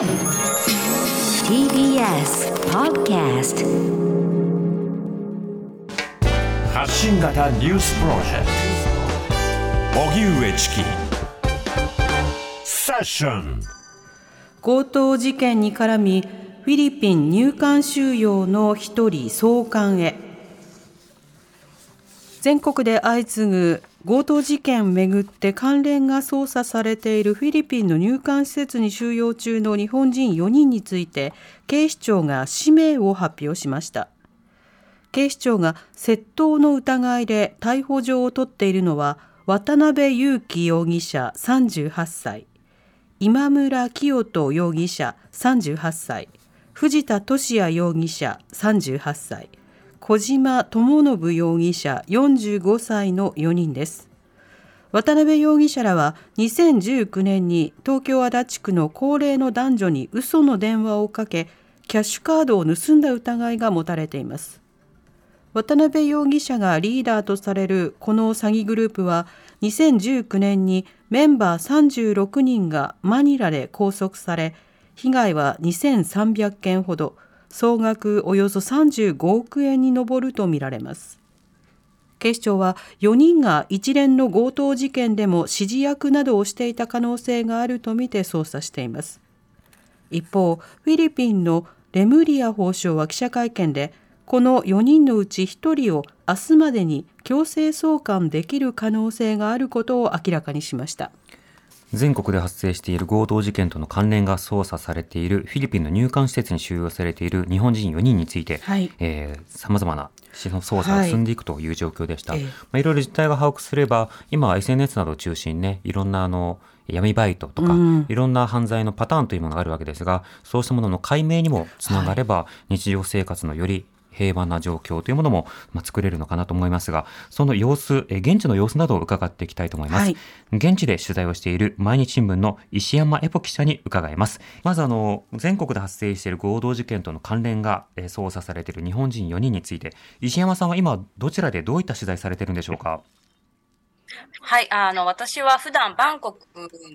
TBS Podcast 発信型ニュースプロジェクト。荻上チキセッション強盗事件に絡みフィリピン入管収容の一人送還へ。全国で相次ぐ強盗事件をめぐって関連が捜査されているフィリピンの入管施設に収容中の日本人4人について警視庁が氏名を発表しました。警視庁が窃盗の疑いで逮捕状を取っているのは渡辺優樹容疑者38歳。今村清人容疑者38歳。藤田聖也容疑者38歳。小島智信容疑者45歳の4人です。渡辺容疑者らは2019年に東京足立区の高齢の男女に嘘の電話をかけキャッシュカードを盗んだ疑いが持たれています。渡辺容疑者がリーダーとされるこの詐欺グループは2019年にメンバー36人がマニラで拘束され被害は2300件ほど。総額およそ35億円に上るとみられます。警視庁は4人が一連の強盗事件でも指示役などをしていた可能性があるとみて捜査しています。一方フィリピンのレムリア法相は記者会見でこの4人のうち1人を明日までに強制送還できる可能性があることを明らかにしました。全国で発生している強盗事件との関連が捜査されているフィリピンの入管施設に収容されている日本人4人について、はい。えー、様々な捜査が進んでいくという状況でした。はい、まあ、いろいろ実態が把握すれば、今は SNS などを中心にね、いろんなあの、闇バイトとか、うん、いろんな犯罪のパターンというものがあるわけですが、そうしたものの解明にもつながれば、日常生活のより平和な状況というものも、まあ、作れるのかなと思いますが、その様子、え現地の様子などを伺っていきたいと思います。はい、現地で取材をしている毎日新聞の石山エポ記者に伺います。まずあの、全国で発生している合同事件との関連が、え捜査されている日本人4人について、石山さんは今どちらでどういった取材されているんでしょうか？はい、あの、私は普段バンコク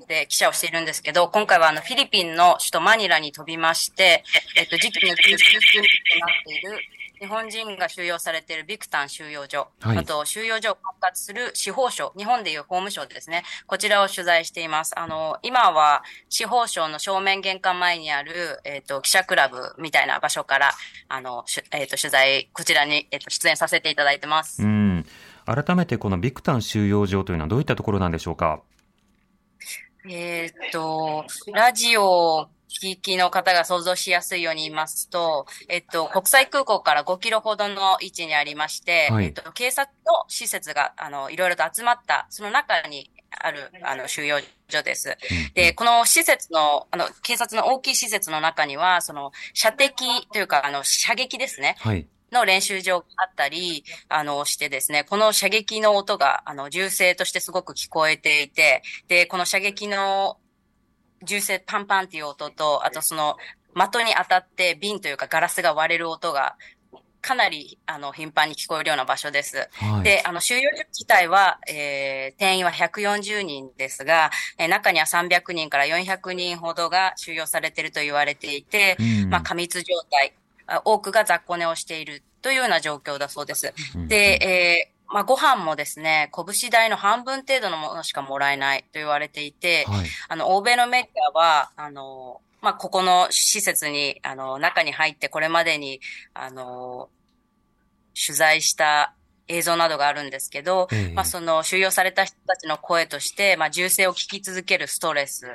で記者をしているんですけど、今回はあの、フィリピンの首都マニラに飛びまして、えっと、時期の中心となっている日本人が収容されているビクタン収容所、はい、あと収容所を管轄する司法省、日本でいう法務省ですね、こちらを取材しています。あの、今は司法省の正面玄関前にある、えっ、ー、と、記者クラブみたいな場所から、あの、えっ、ー、と、取材、こちらに、えっ、ー、と、出演させていただいてます。うん。改めてこのビクタン収容所というのはどういったところなんでしょうか？えっ、と、ラジオ地域の方が想像しやすいように言いますと、えっと、国際空港から5キロほどの位置にありまして、はい、えっと、警察の施設が、あの、いろいろと集まった、その中にある、あの、収容所です。で、この施設の、あの、警察の大きい施設の中には、その、射的というか、あの、射撃ですね。はい。の練習場があったり、あの、してですね、この射撃の音が、あの、銃声としてすごく聞こえていて、で、この射撃の銃声パンパンっていう音と、あとその、的に当たって瓶というかガラスが割れる音が、かなり、あの、頻繁に聞こえるような場所です。はい、で、あの、収容所自体は、えー、定員は140人ですが、えー、中には300人から400人ほどが収容されていると言われていて、うん、まあ、過密状態、多くが雑魚寝をしているというような状況だそうです。うん、で、えーまあ、ご飯もですね、拳代の半分程度のものしかもらえないと言われていて、はい、あの、欧米のメディアは、あの、まあ、ここの施設に、あの、中に入ってこれまでに、あの、取材した映像などがあるんですけど、えー、まあその収容された人たちの声として、まあ銃声を聞き続けるストレス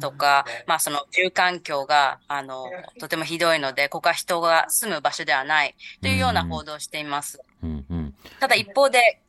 とか、うん、まあその住環境が、あの、とてもひどいので、ここは人が住む場所ではないというような報道をしています。うん。うん、ただ一方で、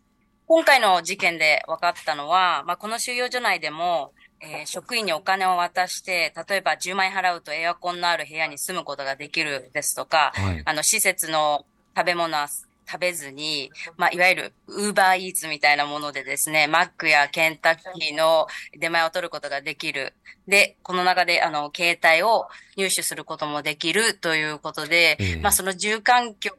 今回の事件で分かったのは、まあこの収容所内でも、えー、職員にお金を渡して、例えば10万円払うとエアコンのある部屋に住むことができるですとか、はい、あの、施設の食べ物は食べずに、まあ、いわゆるウーバーイーツみたいなものでですね、マックやケンタッキーの出前を取ることができる。で、この中で、あの、携帯を入手することもできるということで、えー、まあ、その住環境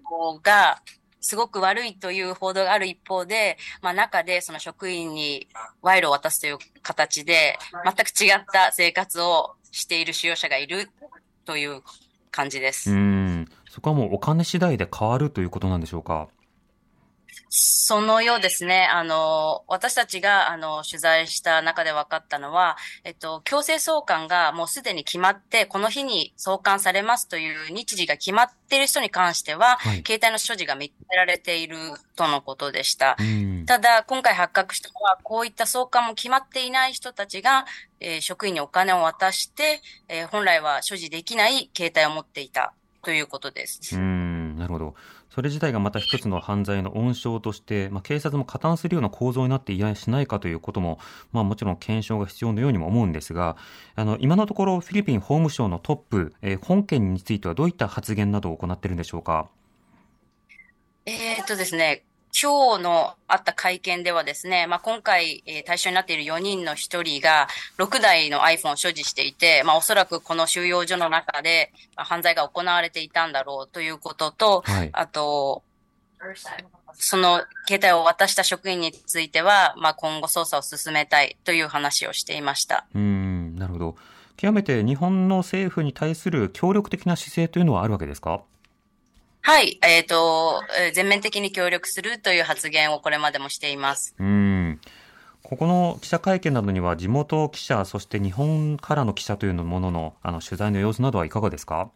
が、すごく悪いという報道がある一方で、まあ中でその職員に賄賂を渡すという形で、全く違った生活をしている使用者がいるという感じです。うん。そこはもうお金次第で変わるということなんでしょうか？そのようですね。あの、私たちが、あの、取材した中で分かったのは、えっと、強制送還がもうすでに決まって、この日に送還されますという日時が決まっている人に関しては、はい、携帯の所持が認められているとのことでした。ただ、今回発覚したのは、こういった送還も決まっていない人たちが、えー、職員にお金を渡して、えー、本来は所持できない携帯を持っていたということです。うん、なるほど。それ自体がまた一つの犯罪の温床として、まあ、警察も加担するような構造になっていやしないかということも、まあ、もちろん検証が必要のようにも思うんですが、あの、今のところフィリピン法務省のトップ、えー、本件についてはどういった発言などを行っているんでしょうか？えー、っとですね、今日のあった会見ではですね、まあ、今回、えー、対象になっている4人の1人が6台の iPhone を所持していて、まあ、おそらくこの収容所の中で犯罪が行われていたんだろうということと、はい、あと、その携帯を渡した職員については、まあ、今後捜査を進めたいという話をしていました。うん、なるほど。極めて日本の政府に対する協力的な姿勢というのはあるわけですか？はい、えっ、ー、と、全面的に協力するという発言をこれまでもしています。うん。ここの記者会見などには地元記者、そして日本からの記者というもののあの取材の様子などはいかがですか？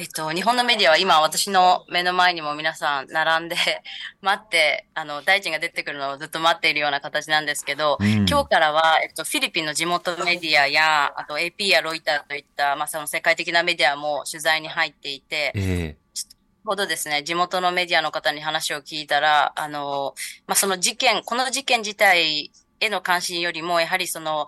えっと、日本のメディアは今私の目の前にも皆さん並んで 待って、あの、大臣が出てくるのをずっと待っているような形なんですけど、うん、今日からは、えっと、フィリピンの地元メディアや、あと AP やロイターといった、まあ、その世界的なメディアも取材に入っていて、えーほどですね、地元のメディアの方に話を聞いたら、あの、まあ、その事件、この事件自体への関心よりも、やはりその、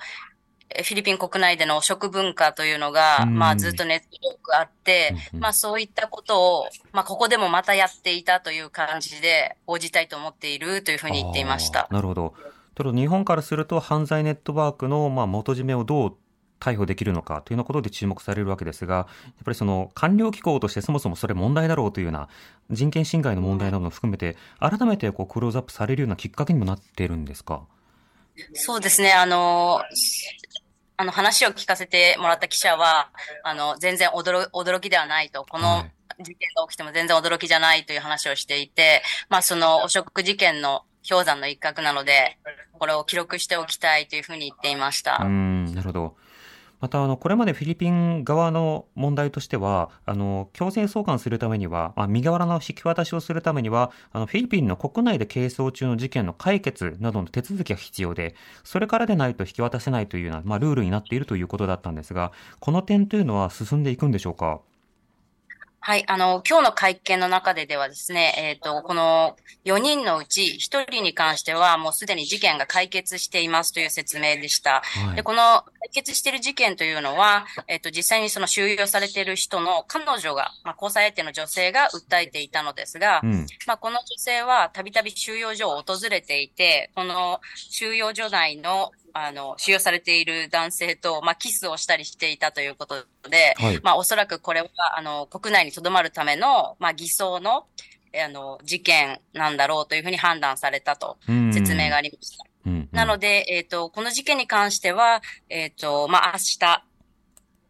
フィリピン国内での食文化というのが、まあずっと熱力あって、まあそういったことを、まあここでもまたやっていたという感じで報じたいと思っているというふうに言っていました。なるほど。ただ日本からすると犯罪ネットワークのまあ元締めをどう逮捕できるのかというようなことで注目されるわけですが、やっぱりその官僚機構としてそもそもそれ問題だろうというような人権侵害の問題なども含めて、改めてこうクローズアップされるようなきっかけにもなっているんですか？そうですね。あの、あの話を聞かせてもらった記者は、あの、全然驚驚きではないと、この事件が起きても全然驚きじゃないという話をしていて、まあその汚職事件の氷山の一角なので、これを記録しておきたいというふうに言っていました。うん、なるほど。また、あの、これまでフィリピン側の問題としては、あの、強制送還するためには、まあ、身柄の引き渡しをするためには、あの、フィリピンの国内で係争中の事件の解決などの手続きが必要で、それからでないと引き渡せないというような、まあ、ルールになっているということだったんですが、この点というのは進んでいくんでしょうか？はい、あの、今日の会見の中でではですね、えっ、ー、と、この4人のうち1人に関してはもうすでに事件が解決していますという説明でした。はい、で、この解決している事件というのは、えっ、ー、と、実際にその収容されている人の彼女が、まあ、交際相手の女性が訴えていたのですが、うん、まあ、この女性はたびたび収容所を訪れていて、この収容所内のあの、収容されている男性と、まあ、キスをしたりしていたということで、はい、まあ、おそらくこれは、あの、国内に留まるための、まあ、偽装の、あの、事件なんだろうというふうに判断されたと、説明がありました。うんうん、なので、えっ、ー、と、この事件に関しては、えっ、ー、と、まあ、明日、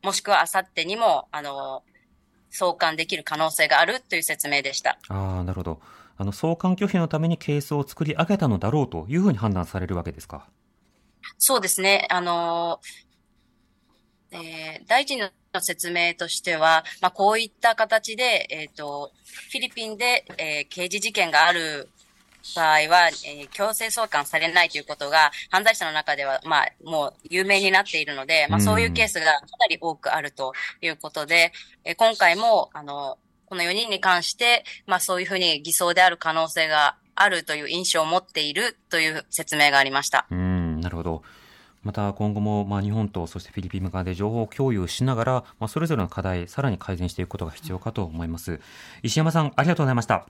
もしくは明後日にも、あの、送還できる可能性があるという説明でした。ああ、なるほど。あの、送還拒否のためにケースを作り上げたのだろうというふうに判断されるわけですか？そうですね。あの、えー、大臣の説明としては、まあ、こういった形で、えっ、ー、と、フィリピンで、えー、刑事事件がある場合は、えー、強制送還されないということが、犯罪者の中では、まあ、もう有名になっているので、まあ、そういうケースがかなり多くあるということで、えー、今回も、あの、この4人に関して、まあ、そういうふうに偽装である可能性があるという印象を持っているという説明がありました。うんなるほど。また今後もまあ日本とそしてフィリピン側で情報共有しながら、まあ、それぞれの課題、さらに改善していくことが必要かと思います。石山さん、ありがとうございました。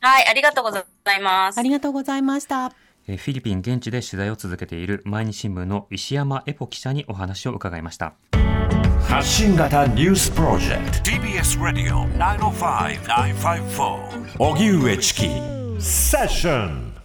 はい、ありがとうございます。ありがとうございました。フィリピン現地で取材を続けている毎日新聞の石山エポ記者にお話を伺いました。発信型ニュースプロジェクト TBS ラディオ905-954おぎゅうえちきセッション